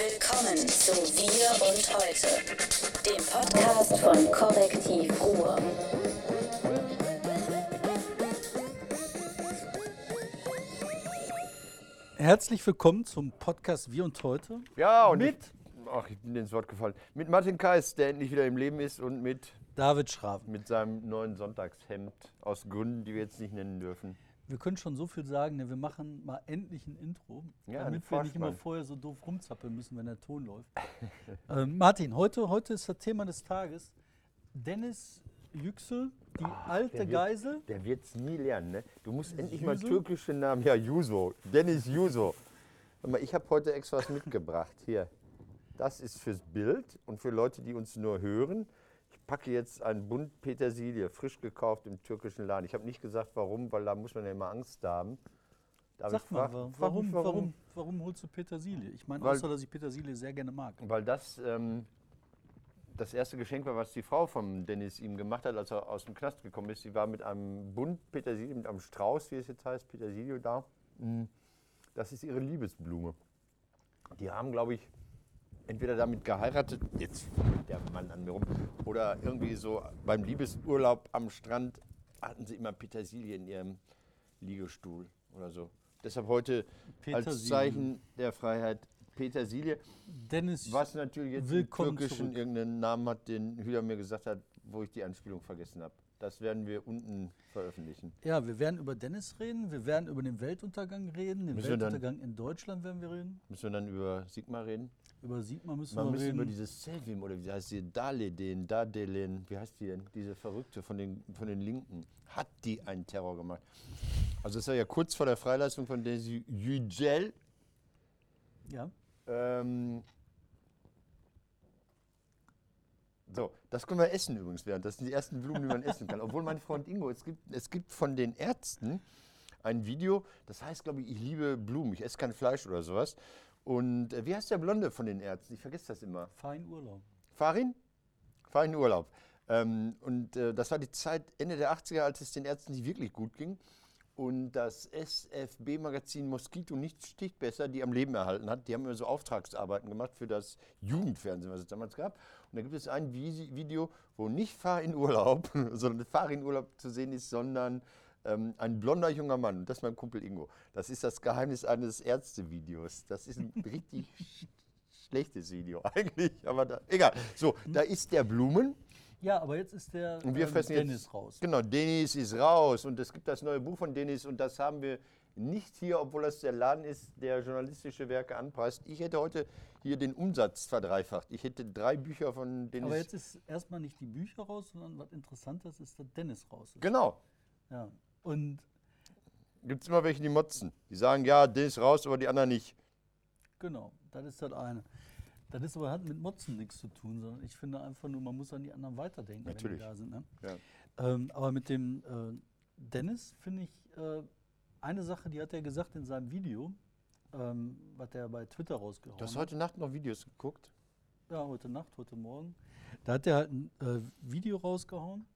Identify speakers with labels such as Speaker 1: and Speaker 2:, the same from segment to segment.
Speaker 1: Willkommen zu Wir und Heute, dem Podcast von Korrektiv Ruhr.
Speaker 2: Herzlich willkommen zum Podcast Wir und Heute.
Speaker 3: Ja, und
Speaker 2: mit
Speaker 3: ich, ach, ich bin dir ins Wort gefallen. Mit Martin Kais, der endlich wieder im Leben ist und mit,
Speaker 2: David Schraven.
Speaker 3: mit seinem neuen Sonntagshemd aus Gründen, die wir jetzt nicht nennen dürfen.
Speaker 2: Wir können schon so viel sagen, ne, wir machen mal endlich ein Intro,
Speaker 3: Ja,
Speaker 2: damit wir nicht immer vorher so doof rumzappeln müssen, wenn der Ton läuft. ähm, Martin, heute, heute ist das Thema des Tages Dennis Yüksel, die alte
Speaker 3: Ah, der wird-
Speaker 2: Geisel.
Speaker 3: Der wird es nie lernen, ne? Du musst endlich mal
Speaker 2: Juso?
Speaker 3: türkische Namen. Ja, Juso. Dennis Juso. Mal, ich habe heute extra was mitgebracht. Hier. Das ist fürs Bild und für Leute, die uns nur hören. Ich packe jetzt einen Bund Petersilie, frisch gekauft im türkischen Laden. Ich habe nicht gesagt, warum, weil da muss man ja immer Angst haben. Darf
Speaker 2: Sag mal,
Speaker 3: frag-
Speaker 2: wa-
Speaker 3: frag
Speaker 2: warum,
Speaker 3: mich,
Speaker 2: warum, warum, holst du Petersilie? Ich meine, außer dass ich Petersilie sehr gerne mag.
Speaker 3: Weil das ähm, das erste Geschenk war, was die Frau von Dennis ihm gemacht hat, als er aus dem Knast gekommen ist. Sie war mit einem Bund Petersilie, mit einem Strauß, wie es jetzt heißt, Petersilie da. Mm, Das ist ihre Liebesblume. Die haben, glaube ich, entweder damit geheiratet, jetzt der Mann an mir rum, oder irgendwie so beim Liebesurlaub am Strand hatten sie immer Petersilie in ihrem Liegestuhl oder so. Deshalb heute als. Zeichen der Freiheit Petersilie.
Speaker 2: Dennis,
Speaker 3: Was natürlich jetzt im Türkischen
Speaker 2: zurück.
Speaker 3: irgendeinen Namen hat, den Hüder mir gesagt hat, wo ich die Anspielung vergessen habe. Das werden wir unten veröffentlichen.
Speaker 2: ja, wir werden über Dennis reden, wir werden über den Weltuntergang reden, den
Speaker 3: Müssen wir dann-
Speaker 2: Weltuntergang in Deutschland werden wir reden.
Speaker 3: Müssen wir dann über Sigma reden?
Speaker 2: Über Sigma müssen
Speaker 3: Man
Speaker 2: wir
Speaker 3: müsste
Speaker 2: reden.
Speaker 3: über dieses Selvim oder wie heißt die, Daleden, Dadelen, wie heißt die denn? Diese Verrückte von den, von den Linken. Hat die einen Terror gemacht? Also es war ja kurz vor der Freilassung von Desi Yücel.
Speaker 2: ja.
Speaker 3: Ähm, so, das können wir essen übrigens während. Das sind die ersten Blumen, die man essen kann. Obwohl mein Freund Ingo, es gibt, es gibt von den Ärzten ein Video, das heißt, glaube ich, ich liebe Blumen, ich esse kein Fleisch oder sowas. Und äh, wie heißt der Blonde von den Ärzten? Ich vergesse das immer.
Speaker 2: Fein Urlaub.
Speaker 3: Farin? Farin Urlaub. Ähm, und äh, das war die Zeit Ende der 80er, als es den Ärzten nicht wirklich gut ging. Und das SFB-Magazin Moskito nicht sticht besser, die am Leben erhalten hat. Die haben immer so Auftragsarbeiten gemacht für das Jugendfernsehen, was es damals gab. Und da gibt es ein Video, wo nicht Fahr in Urlaub, sondern Fahr in Urlaub zu sehen ist, sondern ähm, ein blonder junger Mann. Das ist mein Kumpel Ingo. Das ist das Geheimnis eines Ärztevideos. Das ist ein richtig sch- schlechtes Video eigentlich. Aber da, egal. So, da ist der Blumen.
Speaker 2: Ja, aber jetzt ist der
Speaker 3: Und wir
Speaker 2: ähm, Dennis
Speaker 3: jetzt,
Speaker 2: raus.
Speaker 3: Genau, Dennis ist raus und es gibt das neue Buch von Dennis und das haben wir nicht hier, obwohl das der Laden ist, der journalistische Werke anpreist. Ich hätte heute hier den Umsatz verdreifacht. Ich hätte drei Bücher von Dennis.
Speaker 2: Aber jetzt ist erstmal nicht die Bücher raus, sondern was Interessantes ist, dass Dennis raus ist.
Speaker 3: genau.
Speaker 2: Ja. Und
Speaker 3: Gibt es immer welche, die motzen. Die sagen, ja, Dennis raus, aber die anderen nicht.
Speaker 2: genau, das ist das eine. Das ist aber hat mit Motzen nichts zu tun, sondern ich finde einfach nur, man muss an die anderen weiterdenken,
Speaker 3: Natürlich.
Speaker 2: wenn die da sind. Ne?
Speaker 3: Ja.
Speaker 2: Ähm, aber mit dem äh, Dennis finde ich äh, eine Sache, die hat er gesagt in seinem Video, ähm, was er bei Twitter rausgehauen
Speaker 3: Du hast
Speaker 2: hat.
Speaker 3: heute Nacht noch Videos geguckt?
Speaker 2: Ja, heute Nacht, heute Morgen. Da hat er halt ein äh, Video rausgehauen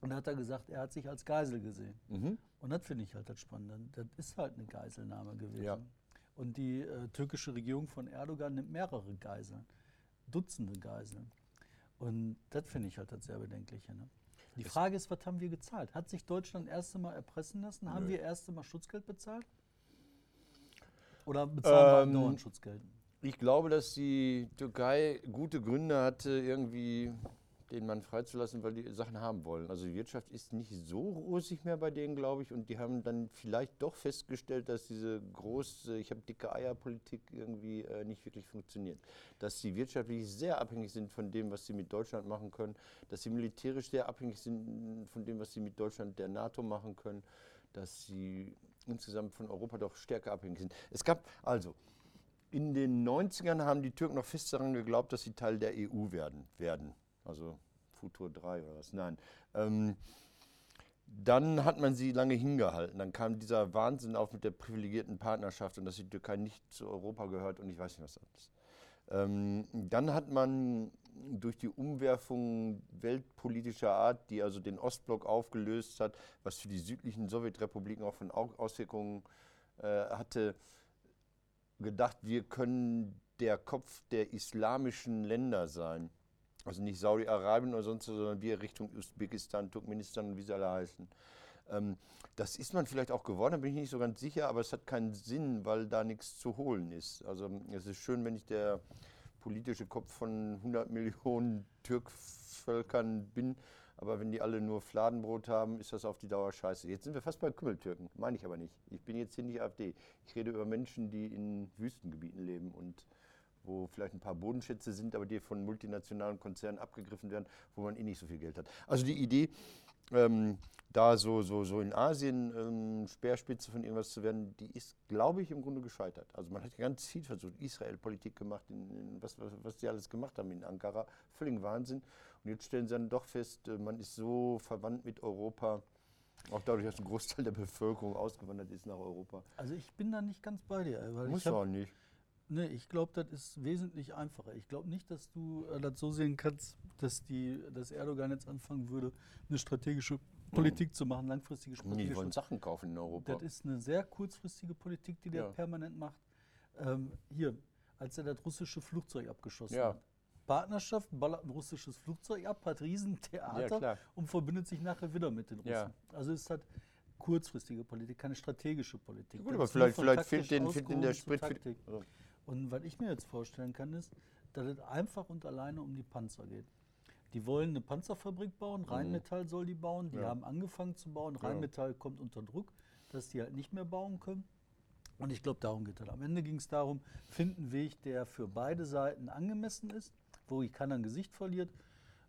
Speaker 2: und da hat er gesagt, er hat sich als Geisel gesehen.
Speaker 3: Mhm.
Speaker 2: Und das finde ich halt das Spannende. Das ist halt eine Geiselnahme gewesen.
Speaker 3: Ja.
Speaker 2: Und die äh, türkische Regierung von Erdogan nimmt mehrere Geiseln, Dutzende Geiseln. Und das finde ich halt das sehr Bedenkliche. Ne? Die Frage ist, was haben wir gezahlt? Hat sich Deutschland erste Mal erpressen lassen? Haben
Speaker 3: Nö.
Speaker 2: wir erste Mal Schutzgeld bezahlt? Oder bezahlen wir
Speaker 3: Ähm,
Speaker 2: andauernd Schutzgeld?
Speaker 3: Ich glaube, dass die Türkei gute Gründe hatte, irgendwie den Mann freizulassen, weil die Sachen haben wollen. Also die Wirtschaft ist nicht so rosig mehr bei denen, glaube ich. Und die haben dann vielleicht doch festgestellt, dass diese große, ich habe dicke Eier-Politik irgendwie äh, nicht wirklich funktioniert. Dass sie wirtschaftlich sehr abhängig sind von dem, was sie mit Deutschland machen können. Dass sie militärisch sehr abhängig sind von dem, was sie mit Deutschland der NATO machen können. Dass sie insgesamt von Europa doch stärker abhängig sind. Es gab also in den 90ern haben die Türken noch fest daran geglaubt, dass sie Teil der EU werden. werden. Also Futur 3 oder was. Nein. Ähm, dann hat man sie lange hingehalten. Dann kam dieser Wahnsinn auf mit der privilegierten Partnerschaft und dass die Türkei nicht zu Europa gehört und ich weiß nicht was alles. Ähm, dann hat man durch die Umwerfung weltpolitischer Art, die also den Ostblock aufgelöst hat, was für die südlichen Sowjetrepubliken auch von Au- Auswirkungen äh, hatte, gedacht, wir können der Kopf der islamischen Länder sein. Also nicht Saudi-Arabien oder sonst, sondern wir Richtung Usbekistan, Turkmenistan und wie sie alle heißen. Ähm, das ist man vielleicht auch geworden, da bin ich nicht so ganz sicher, aber es hat keinen Sinn, weil da nichts zu holen ist. Also es ist schön, wenn ich der politische Kopf von 100 Millionen Türkvölkern bin, aber wenn die alle nur Fladenbrot haben, ist das auf die Dauer scheiße. Jetzt sind wir fast bei Kümmeltürken, meine ich aber nicht. Ich bin jetzt hier nicht AfD. Ich rede über Menschen, die in Wüstengebieten leben und wo vielleicht ein paar Bodenschätze sind, aber die von multinationalen Konzernen abgegriffen werden, wo man eh nicht so viel Geld hat. Also die Idee, ähm, da so, so, so in Asien ähm, Speerspitze von irgendwas zu werden, die ist, glaube ich, im Grunde gescheitert. Also man hat ganz viel versucht, Israel-Politik gemacht, in, in was, was, was die alles gemacht haben in Ankara, völlig Wahnsinn. Und jetzt stellen sie dann doch fest, äh, man ist so verwandt mit Europa, auch dadurch, dass ein Großteil der Bevölkerung ausgewandert ist nach Europa.
Speaker 2: Also ich bin da nicht ganz bei dir.
Speaker 3: Muss
Speaker 2: ich hab,
Speaker 3: auch nicht.
Speaker 2: Nee, ich glaube, das ist wesentlich einfacher. Ich glaube nicht, dass du äh, das so sehen kannst, dass, die, dass Erdogan jetzt anfangen würde, eine strategische Politik zu machen, langfristige
Speaker 3: Nee,
Speaker 2: strategische
Speaker 3: die wollen Sachen kaufen in Europa.
Speaker 2: Das ist eine sehr kurzfristige Politik, die der
Speaker 3: Ja.
Speaker 2: permanent macht. Ähm, hier, als er das russische Flugzeug abgeschossen
Speaker 3: Ja.
Speaker 2: hat. Partnerschaft, ballert ein russisches Flugzeug ab, hat
Speaker 3: Ja,
Speaker 2: Riesentheater
Speaker 3: klar.
Speaker 2: und verbindet sich nachher wieder mit den Russen.
Speaker 3: Ja.
Speaker 2: Also es ist halt kurzfristige Politik, keine strategische Politik.
Speaker 3: Gut,
Speaker 2: Das
Speaker 3: aber vielleicht, vielleicht fehlt denen, fehlt denen der Sprit
Speaker 2: Und was ich mir jetzt vorstellen kann, ist, dass es einfach und alleine um die Panzer geht. Die wollen eine Panzerfabrik bauen, Rheinmetall soll die bauen, die
Speaker 3: Mhm. Ja.
Speaker 2: haben angefangen zu bauen,
Speaker 3: Ja.
Speaker 2: Rheinmetall kommt unter Druck, dass die halt nicht mehr bauen können. Und ich glaube, darum geht es. Am Ende ging es darum, finden einen Weg, der für beide Seiten angemessen ist, wo ich keiner ein Gesicht verliert,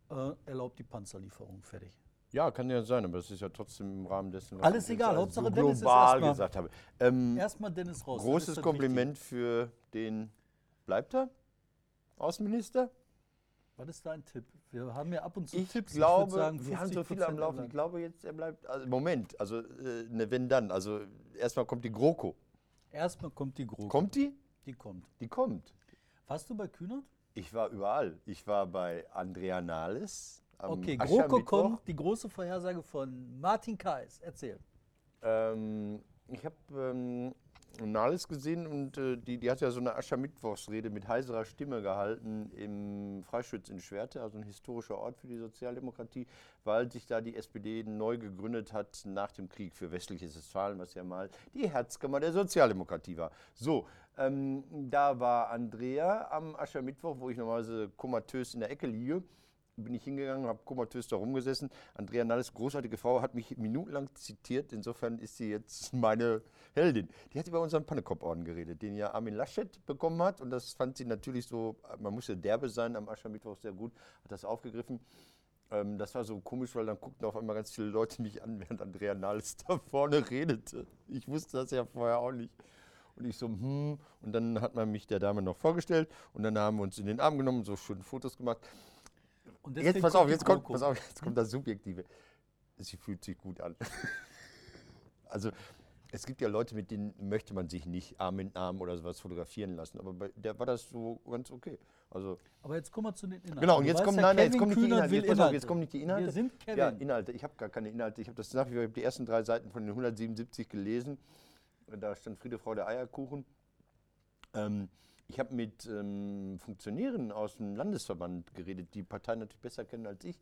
Speaker 2: äh, erlaubt die Panzerlieferung. Fertig.
Speaker 3: Ja, kann ja sein, aber das ist ja trotzdem im Rahmen dessen, was
Speaker 2: Alles
Speaker 3: ich jetzt
Speaker 2: egal,
Speaker 3: also
Speaker 2: Hauptsache Dennis ist
Speaker 3: global
Speaker 2: erstmal-
Speaker 3: gesagt habe. Ähm,
Speaker 2: Erstmal Dennis raus. ist
Speaker 3: großes Kompliment für den, bleibt er? Außenminister?
Speaker 2: Was ist dein Tipp? Wir haben ja ab und zu
Speaker 3: Ich
Speaker 2: Tipps.
Speaker 3: glaube,
Speaker 2: würd sagen,
Speaker 3: wir haben so viele am
Speaker 2: 50%
Speaker 3: Laufen. Ich glaube jetzt, er bleibt. Also Moment, also äh, ne, wenn dann. Also erstmal kommt die GroKo.
Speaker 2: Erstmal kommt die GroKo.
Speaker 3: Kommt die?
Speaker 2: Die kommt.
Speaker 3: Die kommt.
Speaker 2: Warst du bei Kühnert?
Speaker 3: Ich war überall. Ich war bei Andrea Nahles.
Speaker 2: Okay. GroKo kommt. Die große Vorhersage von Martin Kais. Erzähl.
Speaker 3: Ähm, ich habe ähm, Nahles gesehen und äh, die, die hat ja so eine Aschermittwochsrede mit heiserer Stimme gehalten im Freischütz in Schwerte, also ein historischer Ort für die Sozialdemokratie, weil sich da die SPD neu gegründet hat nach dem Krieg für westliches Westfalen, was ja mal die Herzkammer der Sozialdemokratie war. So, ähm, da war Andrea am Aschermittwoch, wo ich normalerweise komatös in der Ecke liege bin ich hingegangen, habe komatös da rumgesessen. Andrea Nalles, großartige Frau, hat mich minutenlang zitiert. Insofern ist sie jetzt meine Heldin. Die hat über unseren Pannekopforden geredet, den ja Armin Laschet bekommen hat. Und das fand sie natürlich so, man musste derbe sein am Aschermittwoch sehr gut, hat das aufgegriffen. Ähm, das war so komisch, weil dann guckten auf einmal ganz viele Leute mich an, während Andrea Nahles da vorne redete. Ich wusste das ja vorher auch nicht. Und ich so, hm, und dann hat man mich der Dame noch vorgestellt und dann haben wir uns in den Arm genommen, so schön Fotos gemacht. Jetzt pass auf, jetzt kommt, pass auf, jetzt kommt das Subjektive. Sie fühlt sich gut an. Also es gibt ja Leute, mit denen möchte man sich nicht Arm in Arm oder sowas fotografieren lassen, aber bei der war das so ganz okay. Also
Speaker 2: Aber jetzt kommen wir zu den Inhalten.
Speaker 3: genau, und jetzt kommen,
Speaker 2: ja,
Speaker 3: nein, nein, jetzt kommen nicht die Inhalte. Jetzt, auf, jetzt kommen nicht die Inhalte.
Speaker 2: Wir sind Kevin.
Speaker 3: Ja, Inhalte. Ich habe gar keine Inhalte. Ich habe das nach wie vor, ich habe die ersten drei Seiten von den 177 gelesen. Da stand Friede, Frau der Eierkuchen. Ähm, ich habe mit ähm, Funktionären aus dem Landesverband geredet, die Parteien natürlich besser kennen als ich.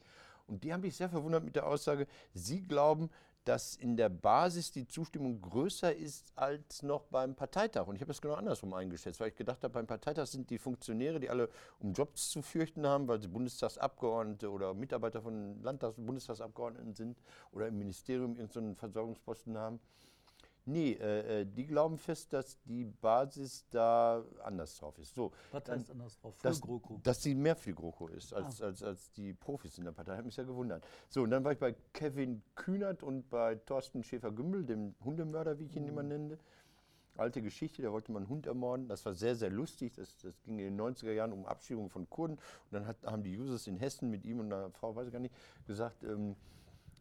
Speaker 3: Und die haben mich sehr verwundert mit der Aussage, sie glauben, dass in der Basis die Zustimmung größer ist als noch beim Parteitag. Und ich habe das genau andersrum eingeschätzt, weil ich gedacht habe, beim Parteitag sind die Funktionäre, die alle um Jobs zu fürchten haben, weil sie Bundestagsabgeordnete oder Mitarbeiter von Landtags- und Bundestagsabgeordneten sind oder im Ministerium irgendeinen Versorgungsposten haben. Nee, äh, äh, die glauben fest, dass die Basis da anders drauf ist. So,
Speaker 2: Was
Speaker 3: dann-
Speaker 2: heißt anders drauf? Für
Speaker 3: dass,
Speaker 2: GroKo.
Speaker 3: dass sie mehr für GroKo ist als,
Speaker 2: Ah.
Speaker 3: als, als die Profis in der Partei. Hat mich sehr gewundert. So, und dann war ich bei Kevin Kühnert und bei Thorsten Schäfer-Gümbel, dem Hundemörder, wie ich ihn
Speaker 2: Mhm.
Speaker 3: immer nenne. Alte Geschichte, da wollte man einen Hund ermorden. Das war sehr, sehr lustig. Das, das ging in den 90er Jahren um Abschiebung von Kurden. Und dann hat, haben die Users in Hessen mit ihm und einer Frau, weiß ich gar nicht, gesagt, ähm,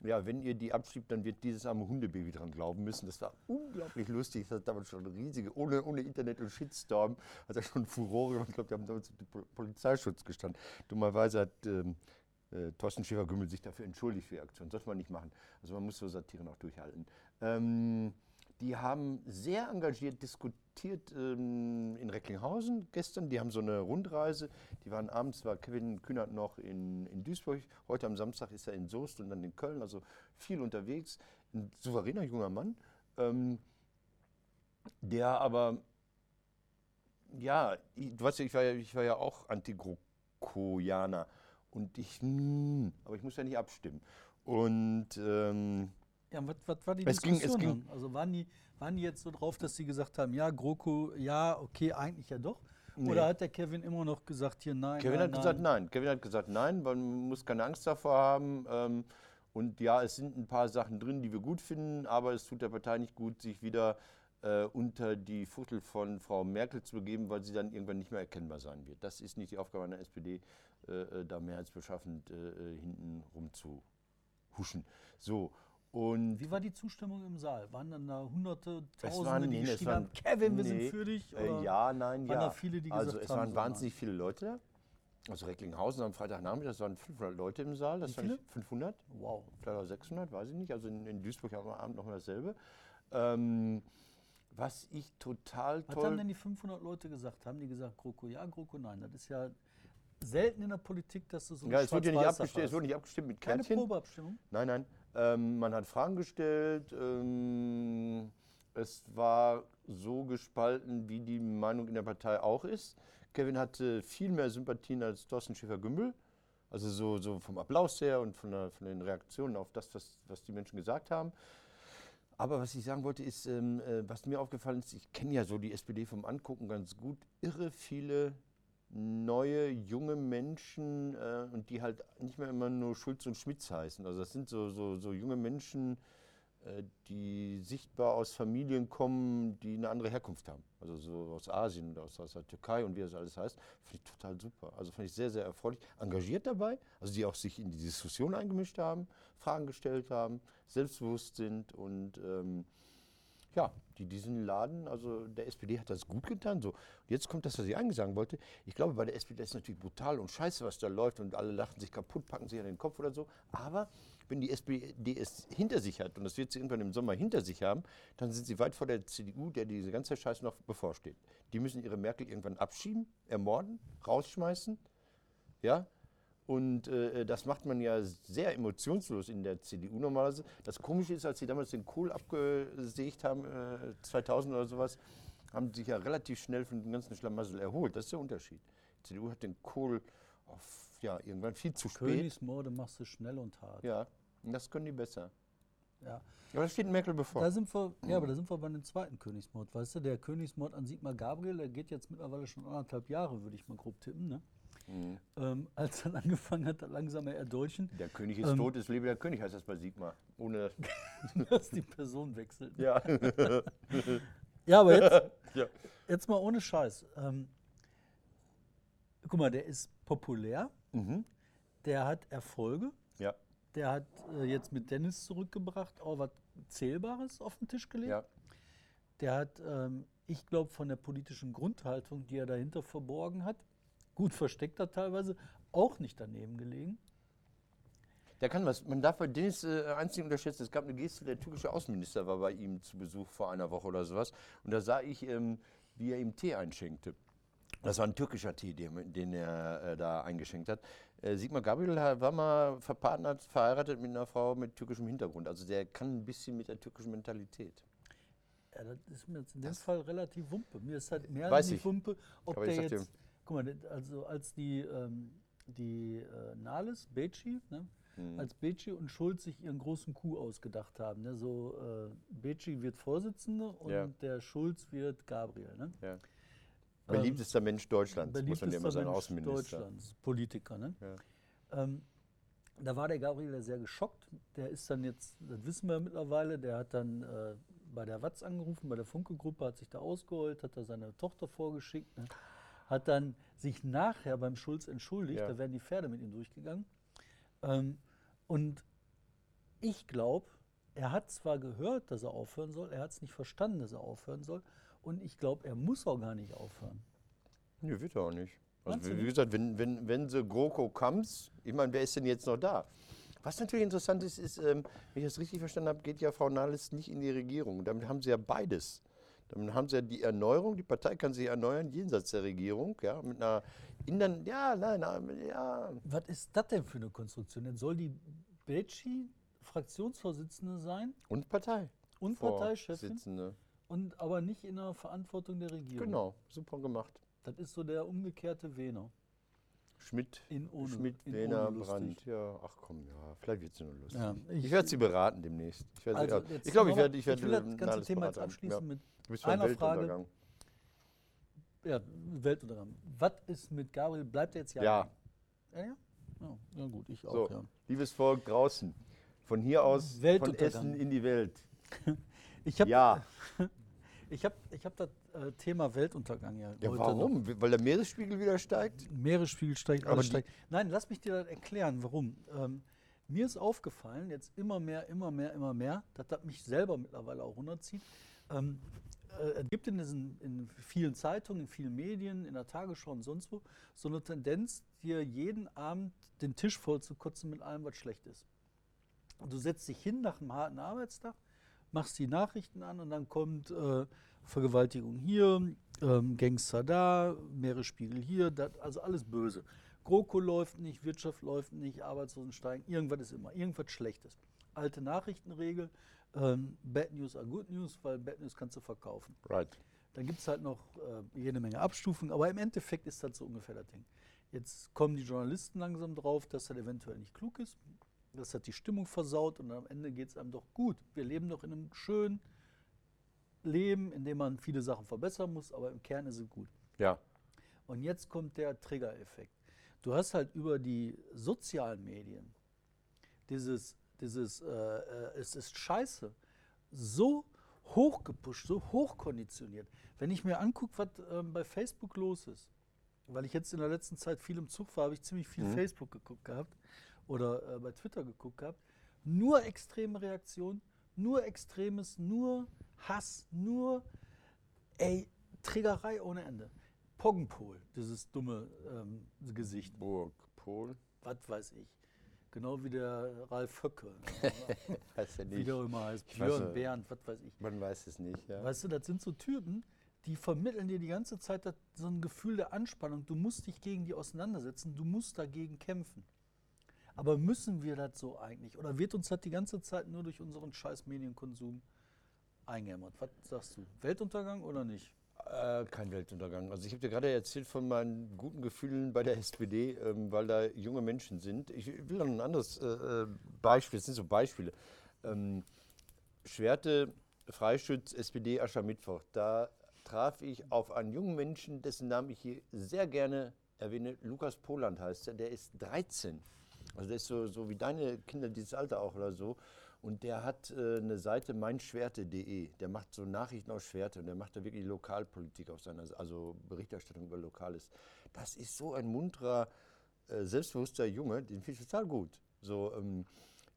Speaker 3: ja, wenn ihr die abschiebt, dann wird dieses arme Hundebaby dran glauben müssen. Das war unglaublich lustig. Das hat damals schon riesige, ohne, ohne Internet und Shitstorm, hat er schon Furore gemacht. Ich glaube, die haben damals Pol- Polizeischutz gestanden. Dummerweise hat ähm, äh, Thorsten Schäfer-Gümbel sich dafür entschuldigt für die Aktion. Sollte man nicht machen. Also man muss so Satiren auch durchhalten. Ähm, die haben sehr engagiert diskutiert ähm, in Recklinghausen gestern. Die haben so eine Rundreise. Die waren abends, war Kevin Kühnert noch in, in Duisburg. Heute am Samstag ist er in Soest und dann in Köln. Also viel unterwegs. Ein souveräner junger Mann, ähm, der aber, ja, ich, du weißt ja, ich war ja, ich war ja auch Anti-GroKoianer. Und ich, hm, aber ich muss ja nicht abstimmen. Und ähm,
Speaker 2: Ja, was, was war die
Speaker 3: Es ging- es
Speaker 2: Diskussion?
Speaker 3: ging-
Speaker 2: also waren die, waren die jetzt so drauf, dass sie gesagt haben, ja, GroKo, ja, okay, eigentlich ja doch?
Speaker 3: Nee.
Speaker 2: Oder hat der Kevin immer noch gesagt, hier nein,
Speaker 3: Kevin
Speaker 2: nein,
Speaker 3: hat gesagt nein. Kevin hat gesagt nein, man muss keine Angst davor haben. Ähm, und ja, es sind ein paar Sachen drin, die wir gut finden, aber es tut der Partei nicht gut, sich wieder äh, unter die Fuchtel von Frau Merkel zu begeben, weil sie dann irgendwann nicht mehr erkennbar sein wird. Das ist nicht die Aufgabe einer SPD, äh, äh, da mehrheitsbeschaffend äh, äh, hinten rum zu huschen. So. Und
Speaker 2: Wie war die Zustimmung im Saal? Waren dann da hunderte, tausende,
Speaker 3: waren-
Speaker 2: die
Speaker 3: nee, waren-
Speaker 2: haben, Kevin, wir
Speaker 3: nee,
Speaker 2: sind für dich?
Speaker 3: Äh,
Speaker 2: oder?
Speaker 3: ja, nein,
Speaker 2: waren
Speaker 3: ja.
Speaker 2: da viele, die
Speaker 3: also
Speaker 2: gesagt
Speaker 3: es
Speaker 2: haben,
Speaker 3: waren
Speaker 2: so
Speaker 3: wahnsinnig viele Leute da. Also Recklinghausen am Freitagnachmittag, das waren 500 Leute im Saal. Das
Speaker 2: Wie viele?
Speaker 3: 500,
Speaker 2: Wow.
Speaker 3: vielleicht auch 600, weiß ich nicht. Also in, in Duisburg am Abend noch mal dasselbe. Ähm, was ich total
Speaker 2: Was
Speaker 3: toll...
Speaker 2: haben denn die 500 Leute gesagt? Haben die gesagt, GroKo ja, GroKo nein? Das ist ja selten in der Politik, dass du so
Speaker 3: ja, es wurde ja nicht abgestimmt, es wurde nicht abgestimmt mit
Speaker 2: Keine
Speaker 3: Kärtchen.
Speaker 2: Probeabstimmung?
Speaker 3: Nein, nein. Ähm, man hat Fragen gestellt. Ähm, es war so gespalten, wie die Meinung in der Partei auch ist. Kevin hatte viel mehr Sympathien als Thorsten Schäfer-Gümbel. Also so, so vom Applaus her und von, der, von den Reaktionen auf das, was, was die Menschen gesagt haben. Aber was ich sagen wollte, ist, ähm, äh, was mir aufgefallen ist, ich kenne ja so die SPD vom Angucken ganz gut, irre viele neue, junge Menschen äh, und die halt nicht mehr immer nur Schulz und Schmitz heißen. Also das sind so, so, so junge Menschen, äh, die sichtbar aus Familien kommen, die eine andere Herkunft haben. Also so aus Asien oder aus, aus der Türkei und wie das alles heißt. Finde ich total super. Also fand ich sehr, sehr erfreulich. Engagiert dabei, also die auch sich in die Diskussion eingemischt haben, Fragen gestellt haben, selbstbewusst sind und ähm, ja, die diesen Laden, also der SPD hat das gut getan. So. Und jetzt kommt das, was ich eigentlich sagen wollte. Ich glaube, bei der SPD ist es natürlich brutal und scheiße, was da läuft und alle lachen sich kaputt, packen sich an den Kopf oder so. Aber wenn die SPD es hinter sich hat, und das wird sie irgendwann im Sommer hinter sich haben, dann sind sie weit vor der CDU, der diese ganze Scheiße noch bevorsteht. Die müssen ihre Merkel irgendwann abschieben, ermorden, rausschmeißen. Ja, und äh, das macht man ja sehr emotionslos in der CDU normalerweise. Das Komische ist, als sie damals den Kohl abgesägt haben, äh, 2000 oder sowas, haben sie sich ja relativ schnell von dem ganzen Schlamassel erholt. Das ist der Unterschied. Die CDU hat den Kohl auf, ja, irgendwann viel zu spät.
Speaker 2: Königsmorde machst du schnell und hart.
Speaker 3: Ja, und das können die besser.
Speaker 2: Ja.
Speaker 3: Aber das steht Merkel bevor.
Speaker 2: Da sind wir, ja, aber da sind wir bei dem zweiten Königsmord. Weißt du, der Königsmord an Sigmar Gabriel, der geht jetzt mittlerweile schon anderthalb Jahre, würde ich mal grob tippen. Ne?
Speaker 3: Mhm.
Speaker 2: Ähm, als dann angefangen hat, langsam erdolchen,
Speaker 3: Der König ist
Speaker 2: Ähm,
Speaker 3: tot, es lebe der König, heißt das bei Sigmar. Ohne.
Speaker 2: dass die Person wechselt.
Speaker 3: Ja.
Speaker 2: Ja, aber jetzt,
Speaker 3: ja.
Speaker 2: jetzt mal ohne Scheiß. Ähm, guck mal, der ist populär,
Speaker 3: Mhm.
Speaker 2: der hat Erfolge,
Speaker 3: Ja.
Speaker 2: der hat äh, jetzt mit Dennis zurückgebracht auch was Zählbares auf den Tisch gelegt.
Speaker 3: Ja.
Speaker 2: Der hat, ähm, ich glaube, von der politischen Grundhaltung, die er dahinter verborgen hat, gut versteckt hat teilweise, auch nicht daneben gelegen.
Speaker 3: Der kann was. Man darf bei Dennis äh, eins nicht unterschätzen. Es gab eine Geste, der türkische Außenminister war bei ihm zu Besuch vor einer Woche oder sowas. Und da sah ich, ähm, wie er ihm Tee einschenkte. Das war ein türkischer Tee, den, den er äh, da eingeschenkt hat. Äh, Sigmar Gabriel war mal verpartnert, verheiratet mit einer Frau mit türkischem Hintergrund. Also der kann ein bisschen mit der türkischen Mentalität.
Speaker 2: Ja, das ist mir jetzt in dem Fall relativ Wumpe. Mir ist halt mehr
Speaker 3: ich.
Speaker 2: Wumpe, ob der jetzt. Guck mal, also als die, ähm, die äh, Nahles, Becci, ne?
Speaker 3: Mhm.
Speaker 2: als Becci und Schulz sich ihren großen Coup ausgedacht haben. Ne? So, äh, Becci wird Vorsitzende und
Speaker 3: Ja.
Speaker 2: der Schulz wird Gabriel. Ne?
Speaker 3: Ja. Beliebtester Mensch Deutschlands, muss man immer
Speaker 2: beliebtester
Speaker 3: sagen,
Speaker 2: Mensch
Speaker 3: Außenminister.
Speaker 2: Deutschlands, Politiker. Ne?
Speaker 3: Ja.
Speaker 2: Ähm, da war der Gabriel sehr geschockt. Der ist dann jetzt, das wissen wir mittlerweile, der hat dann äh, bei der Watz angerufen, bei der Funke-Gruppe, hat sich da ausgeholt, hat da seine Tochter vorgeschickt, ne? Hat dann sich nachher beim Schulz entschuldigt,
Speaker 3: Ja.
Speaker 2: da wären die Pferde mit ihm durchgegangen. Ähm, und ich glaube, er hat zwar gehört, dass er aufhören soll, er hat es nicht verstanden, dass er aufhören soll. Und ich glaube, er muss auch gar nicht aufhören.
Speaker 3: Nee, wird er auch nicht. Also wie, wie gesagt, wenn, wenn, wenn sie GroKo comes, ich meine, wer ist denn jetzt noch da? Was natürlich interessant ist, ist, ähm, wenn ich das richtig verstanden habe, geht ja Frau Nahles nicht in die Regierung. Damit haben sie ja beides. Dann haben sie ja die Erneuerung, die Partei kann sich erneuern, jenseits der Regierung, ja, mit einer inneren, ja, nein, nein, ja.
Speaker 2: Was ist das denn für eine Konstruktion? Denn soll die Becci Fraktionsvorsitzende sein
Speaker 3: Und Partei.
Speaker 2: und Parteichefin und aber nicht in der Verantwortung der Regierung.
Speaker 3: Genau, super gemacht.
Speaker 2: Das ist so der umgekehrte Wehner.
Speaker 3: Schmidt,
Speaker 2: In ohne,
Speaker 3: Schmidt,
Speaker 2: in.
Speaker 3: Brandt. Ja, ach komm, ja, vielleicht wird es nur lustig.
Speaker 2: Ja,
Speaker 3: ich
Speaker 2: ich-
Speaker 3: werde sie beraten demnächst. Ich, sie-
Speaker 2: Also
Speaker 3: ja, ich glaube, ich werde ich werde
Speaker 2: will das ganze Thema jetzt abschließen
Speaker 3: Ja.
Speaker 2: mit einer Frage. Ja, Weltuntergang. Was ist mit Gabriel? Bleibt er jetzt ja?
Speaker 3: Ja.
Speaker 2: Ja, ja? Gut, ich auch,
Speaker 3: So, liebes Volk draußen, von hier aus, von. Essen in die Welt.
Speaker 2: Ich habe
Speaker 3: Ja,
Speaker 2: ich hab, ich hab das äh, Thema Weltuntergang ja,
Speaker 3: ja
Speaker 2: heute
Speaker 3: warum? Weil der Meeresspiegel wieder steigt?
Speaker 2: Noch. Meeresspiegel steigt,
Speaker 3: Aber
Speaker 2: alles steigt. Nein, lass mich dir das erklären, warum. Ähm, mir ist aufgefallen, jetzt immer mehr, immer mehr, immer mehr, dass das mich selber mittlerweile auch runterzieht. Ähm, äh, es gibt in, diesen, in vielen Zeitungen, in vielen Medien, in der Tagesschau und sonst wo so eine Tendenz, dir jeden Abend den Tisch voll zu kotzen mit allem, was schlecht ist. Und du setzt dich hin nach einem harten Arbeitstag, machst die Nachrichten an und dann kommt äh, Vergewaltigung hier, ähm, Gangster da, Meeresspiegel hier, dat, also alles böse. GroKo läuft nicht, Wirtschaft läuft nicht, Arbeitslosen steigen, irgendwas ist immer, irgendwas Schlechtes. Alte Nachrichtenregel, ähm, Bad News are Good News, weil Bad News kannst du verkaufen.
Speaker 3: Right.
Speaker 2: Dann gibt es halt noch äh, jede Menge Abstufungen, aber im Endeffekt ist das so ungefähr das Ding. Jetzt kommen die Journalisten langsam drauf, dass das eventuell nicht klug ist. Das hat die Stimmung versaut und am Ende geht es einem doch gut. Wir leben doch in einem schönen Leben, in dem man viele Sachen verbessern muss, aber im Kern ist es gut.
Speaker 3: Ja.
Speaker 2: Und jetzt kommt der Trigger-Effekt. Du hast halt über die sozialen Medien dieses, dieses äh, äh, es ist scheiße, so hochgepusht, so hochkonditioniert. Wenn ich mir angucke, was ähm, bei Facebook los ist, weil ich jetzt in der letzten Zeit viel im Zug war, habe ich ziemlich viel
Speaker 3: Mhm.
Speaker 2: Facebook geguckt gehabt oder äh, bei Twitter geguckt gehabt. Nur extreme Reaktionen, nur Extremes, nur Hass, nur ey, Trägerei ohne Ende. Poggenpol, dieses dumme ähm, Gesicht,
Speaker 3: Burg, Pol.
Speaker 2: was weiß ich. Genau wie der Ralf Höcke,
Speaker 3: Weiß ja
Speaker 2: wie
Speaker 3: nicht.
Speaker 2: der immer heißt,
Speaker 3: weiß
Speaker 2: Björn
Speaker 3: ja.
Speaker 2: Bernd, was weiß ich.
Speaker 3: Man weiß es nicht. Ja.
Speaker 2: Weißt du, das sind so Typen, die vermitteln dir die ganze Zeit so ein Gefühl der Anspannung. Du musst dich gegen die auseinandersetzen, du musst dagegen kämpfen. Aber müssen wir das so eigentlich? Oder wird uns das die ganze Zeit nur durch unseren scheiß Medienkonsum eingehämmert? Was sagst du? Weltuntergang oder nicht?
Speaker 3: Äh, kein Weltuntergang. Also ich habe dir gerade erzählt von meinen guten Gefühlen bei der SPD, ähm, weil da junge Menschen sind. Ich will noch ein anderes äh, äh, Beispiel, das sind so Beispiele. Ähm, Schwerte, Freischütz, SPD, Aschermittwoch. Da traf ich auf einen jungen Menschen, dessen Namen ich hier sehr gerne erwähne. Lukas Poland heißt er. Der ist 13. Also der ist so, so wie deine Kinder dieses Alter auch oder so. Und der hat äh, eine Seite meinschwerte.de. Der macht so Nachrichten aus Schwerte und der macht da wirklich Lokalpolitik auf seiner, also Berichterstattung über Lokales. Das ist so ein munterer, äh, selbstbewusster Junge, den finde ich total gut. So, ähm,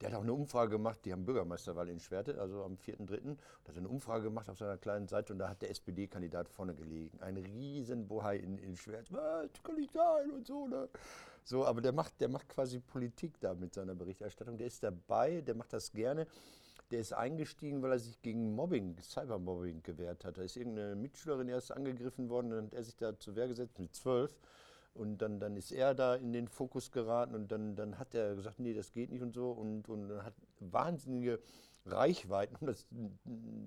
Speaker 3: der hat auch eine Umfrage gemacht, die haben Bürgermeisterwahl in Schwerte, also am 4.3. Da hat er eine Umfrage gemacht auf seiner kleinen Seite und da hat der SPD-Kandidat vorne gelegen. Ein riesen Bohai in, in Schwerte. Was, kann nicht sein und so, ne? So, aber der macht, der macht quasi Politik da mit seiner Berichterstattung. Der ist dabei, der macht das gerne. Der ist eingestiegen, weil er sich gegen Mobbing, Cybermobbing gewehrt hat. Da ist irgendeine Mitschülerin erst angegriffen worden dann hat er sich da zur Wehr gesetzt mit zwölf. Und dann, dann ist er da in den Fokus geraten und dann, dann hat er gesagt, nee, das geht nicht und so und, und hat wahnsinnige Reichweiten, um das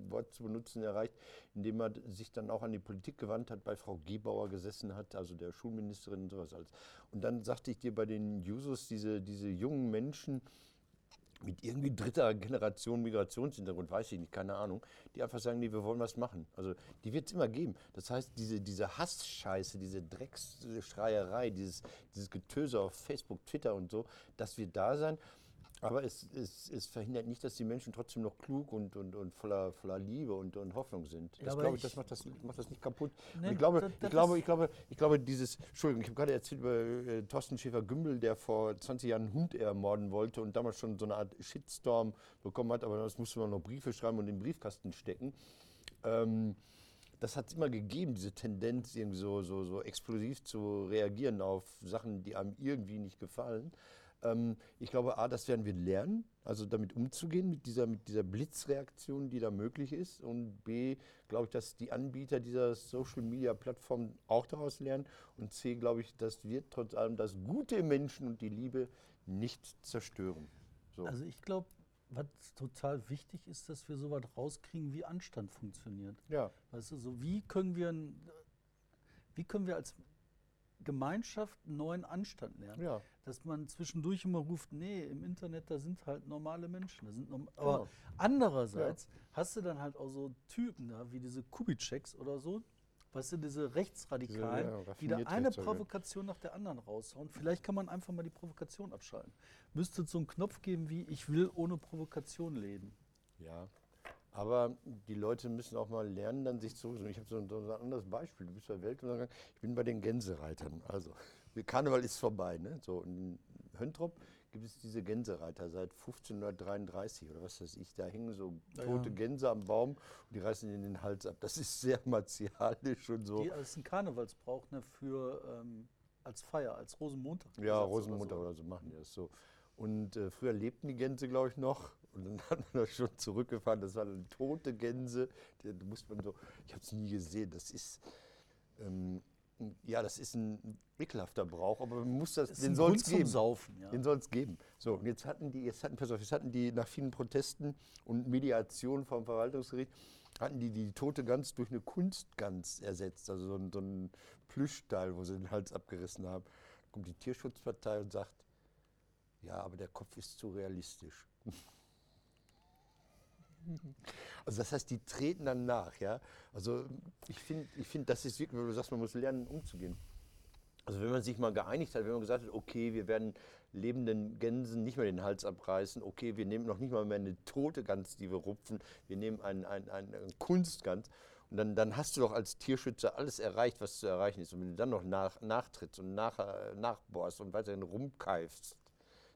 Speaker 3: Wort zu benutzen, erreicht, indem er sich dann auch an die Politik gewandt hat, bei Frau Gebauer gesessen hat, also der Schulministerin und sowas alles. Und dann sagte ich dir bei den Jusos, diese, diese jungen Menschen, mit irgendwie dritter Generation Migrationshintergrund, weiß ich nicht, keine Ahnung, die einfach sagen, nee, wir wollen was machen. Also die wird es immer geben. Das heißt, diese, diese Hassscheiße, diese Drecksschreierei, dieses, dieses Getöse auf Facebook, Twitter und so, das wird da sein. Aber es, es, es verhindert nicht, dass die Menschen trotzdem noch klug und, und, und voller, voller Liebe und, und Hoffnung sind.
Speaker 2: Ja,
Speaker 3: Das
Speaker 2: aber
Speaker 3: glaube ich, das macht das, macht das nicht kaputt.
Speaker 2: Nee,
Speaker 3: ich glaube,
Speaker 2: das-
Speaker 3: ich glaube, ich glaube, ich glaube, dieses, Entschuldigung, ich habe gerade erzählt über äh, Thorsten Schäfer-Gümbel, der vor 20 Jahren einen Hund ermorden wollte und damals schon so eine Art Shitstorm bekommen hat, aber das musste man noch Briefe schreiben und in den Briefkasten stecken. Ähm, das hat es immer gegeben, diese Tendenz, irgendwie so, so, so explosiv zu reagieren auf Sachen, die einem irgendwie nicht gefallen. Ähm, ich glaube, A, das werden wir lernen, also damit umzugehen, mit dieser, mit dieser Blitzreaktion, die da möglich ist. Und B, glaube ich, dass die Anbieter dieser Social-Media-Plattform auch daraus lernen. Und C, glaube ich, das wird trotz allem das Gute im Menschen und die Liebe nicht zerstören. So.
Speaker 2: Also ich glaube, was total wichtig ist, dass wir so was rauskriegen, wie Anstand funktioniert.
Speaker 3: ja,
Speaker 2: Weißt du, so wie können wir, wie können wir als Gemeinschaft einen neuen Anstand lernen?
Speaker 3: ja.
Speaker 2: Dass man zwischendurch immer ruft, nee, im Internet, da sind halt normale Menschen. Da sind norm aber
Speaker 3: Genau.
Speaker 2: andererseits hast du dann halt auch so Typen da, wie diese Kubitscheks oder so, weißt du, diese Rechtsradikalen,
Speaker 3: Diese, ja,
Speaker 2: die da eine. Provokation nach der anderen raushauen. Vielleicht kann man einfach mal die Provokation abschalten. Müsste es so einen Knopf geben wie, ich will ohne Provokation leben.
Speaker 3: Ja, aber die Leute müssen auch mal lernen, dann sich zu. Ich habe so, ein- so ein anderes Beispiel. Du bist bei Weltuntergang. Ich bin bei den Gänsereitern. Also, der Karneval ist vorbei. Ne? So, in Höntrop gibt es diese Gänsereiter seit 1533 oder was weiß ich. Da hängen so tote
Speaker 2: ja.
Speaker 3: Gänse am Baum und die reißen ihnen den Hals ab. Das ist sehr martialisch und so.
Speaker 2: Die als ein Karnevalsbrauch ne, für, ähm, als Feier, als Rosenmontag.
Speaker 3: Ja, Rosenmutter
Speaker 2: oder
Speaker 3: oder so machen die das so. Und äh, früher lebten die Gänse, glaube ich, noch. Und dann hat man das schon zurückgefahren. Das waren tote Gänse. Die, die muss man so, ich habe es nie gesehen. Das ist, ähm, ja, das ist ein ekelhafter Brauch, aber man muss das.
Speaker 2: Ist
Speaker 3: den soll es geben.
Speaker 2: Saufen, ja.
Speaker 3: Den soll es geben. So, und jetzt hatten die, jetzt hatten, pass auf, jetzt hatten die nach vielen Protesten und Mediation vom Verwaltungsgericht, hatten die die tote Gans durch eine Kunstgans ersetzt, also so ein, so ein Plüschteil, wo sie den Hals abgerissen haben. Da kommt die Tierschutzpartei und sagt, ja, aber der Kopf ist zu realistisch. Also das heißt, die treten dann nach, ja. Also ich finde, ich find, das ist wirklich, wenn du sagst, man muss lernen, umzugehen. Also wenn man sich mal geeinigt hat, wenn man gesagt hat, okay, wir werden lebenden Gänsen nicht mehr den Hals abreißen, okay, wir nehmen noch nicht mal mehr eine tote Gans, die wir rupfen, wir nehmen einen, einen, einen Kunstgans. Und dann, dann hast du doch als Tierschützer alles erreicht, was zu erreichen ist. Und wenn du dann noch nach, nachtrittst und nach, äh, nachbohrst und weiterhin rumkeifst,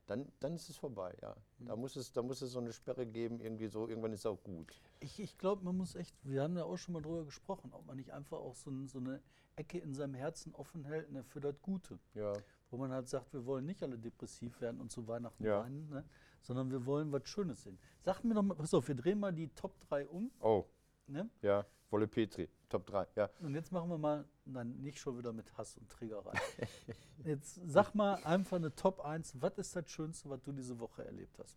Speaker 3: dann, dann ist es vorbei, ja. Da muss, es, da muss es so eine Sperre geben, irgendwie so, irgendwann ist es auch gut.
Speaker 2: Ich, ich glaube, man muss echt, wir haben ja auch schon mal drüber gesprochen, ob man nicht einfach auch so, ein, so eine Ecke in seinem Herzen offen hält ne, für das Gute.
Speaker 3: Ja.
Speaker 2: Wo man halt sagt, wir wollen nicht alle depressiv werden und zu Weihnachten
Speaker 3: Ja.
Speaker 2: weinen, ne, sondern wir wollen was Schönes sehen. Sag mir doch mal, pass auf, wir drehen mal die Top 3 um.
Speaker 3: Oh,
Speaker 2: Ne?
Speaker 3: ja, Wolle Petri, Top 3, ja.
Speaker 2: Und jetzt machen wir mal, nein, nicht schon wieder mit Hass und Triggerei. Jetzt sag mal einfach eine Top 1. Was ist das Schönste, was du diese Woche erlebt hast?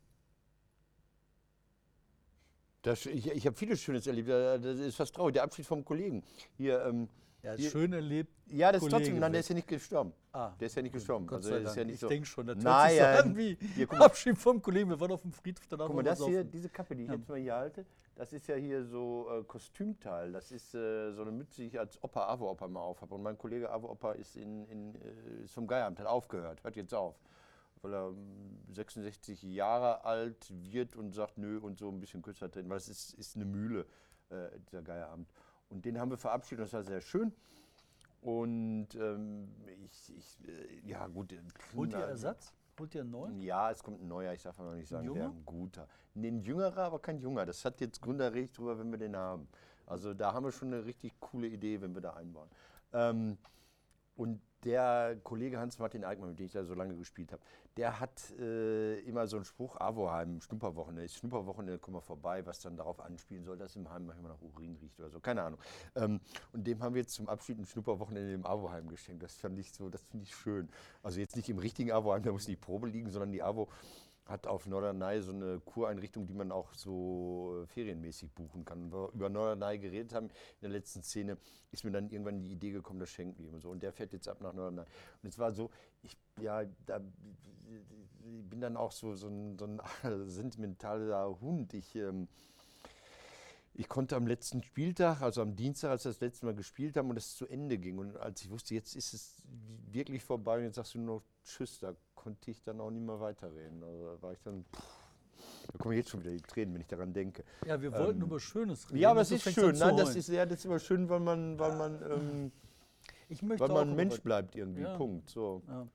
Speaker 3: Das, ich ich habe vieles Schönes erlebt. Das ist fast traurig. Der Abschied vom Kollegen. Hier, ähm,
Speaker 2: Ja,
Speaker 3: Hier-
Speaker 2: schön erlebt.
Speaker 3: ja, das ist
Speaker 2: Kollege
Speaker 3: trotzdem, nein, der ist ja nicht gestorben.
Speaker 2: Ah,
Speaker 3: Der ist ja nicht gestorben. Also, ist ja nicht
Speaker 2: ich
Speaker 3: so.
Speaker 2: denke schon, das
Speaker 3: Nein,
Speaker 2: so wie
Speaker 3: hier.
Speaker 2: Abschied vom Kollegen. Wir waren auf dem Friedhof, danach
Speaker 3: Guck mal, das hier, diese Kappe, die ich
Speaker 2: Ja.
Speaker 3: jetzt mal hier halte, das ist ja hier so äh, Kostümteil. Das ist äh, so eine Mütze, die ich als Opa, Avo-Opa mal aufhabe. Und mein Kollege Avo-Opa ist, in, in, äh, ist vom Geieramt, hat aufgehört, hört jetzt auf. Weil er ähm, 66 Jahre alt wird und sagt, nö, und so ein bisschen kürzer treten, weil es ist, ist eine Mühle, äh, dieser Geieramt. Und den haben wir verabschiedet, das war sehr schön. Und ähm, ich, ich äh, ja gut. äh,
Speaker 2: Holt ihr Ersatz? Holt ihr einen neuen?
Speaker 3: ja, es kommt ein neuer, ich darf aber noch nicht sagen,
Speaker 2: junger?
Speaker 3: wer ein guter. Nee, ein jüngerer, aber kein junger. Das hat jetzt Gründer richtig drüber, wenn wir den haben. Also da haben wir schon eine richtig coole Idee, wenn wir da einbauen. Ähm, und der Kollege Hans-Martin Eickmann, mit dem ich da so lange gespielt habe, der hat äh, immer so einen Spruch, Avoheim, Schnupperwochenende, ist Schnupperwochenende, komm mal vorbei, was dann darauf anspielen soll, dass im Heim manchmal nach Urin riecht oder so, keine Ahnung. Ähm, und dem haben wir jetzt zum Abschied ein Schnupperwochenende im Avoheim geschenkt. Das fand ich so, das finde ich schön. Also jetzt nicht im richtigen Avoheim, da muss die Probe liegen, sondern die Avo hat auf Norderney so eine Kureinrichtung, die man auch so äh, ferienmäßig buchen kann. Wir über Norderney geredet haben in der letzten Szene, ist mir dann irgendwann die Idee gekommen, das schenken wir ihm so. Und der fährt jetzt ab nach Norderney. Und es war so, ich, ja, da, ich bin dann auch so, so ein, so ein sentimentaler Hund. Ich, ähm, ich konnte am letzten Spieltag, also am Dienstag, als wir das letzte Mal gespielt haben und es zu Ende ging und als ich wusste, jetzt ist es wirklich vorbei und jetzt sagst du nur noch Tschüss, da konnte ich dann auch nicht mehr weiterreden. Also da war ich dann, pff, da kommen jetzt schon wieder die Tränen, wenn ich daran denke.
Speaker 2: Ja, wir wollten
Speaker 3: Ähm,
Speaker 2: über Schönes reden.
Speaker 3: Ja, aber es ist schön, nein, das ist, ja, das ist immer schön, weil man, weil man, ähm, weil man Mensch bleibt irgendwie,
Speaker 2: Ja.
Speaker 3: Punkt. So.
Speaker 2: Ja.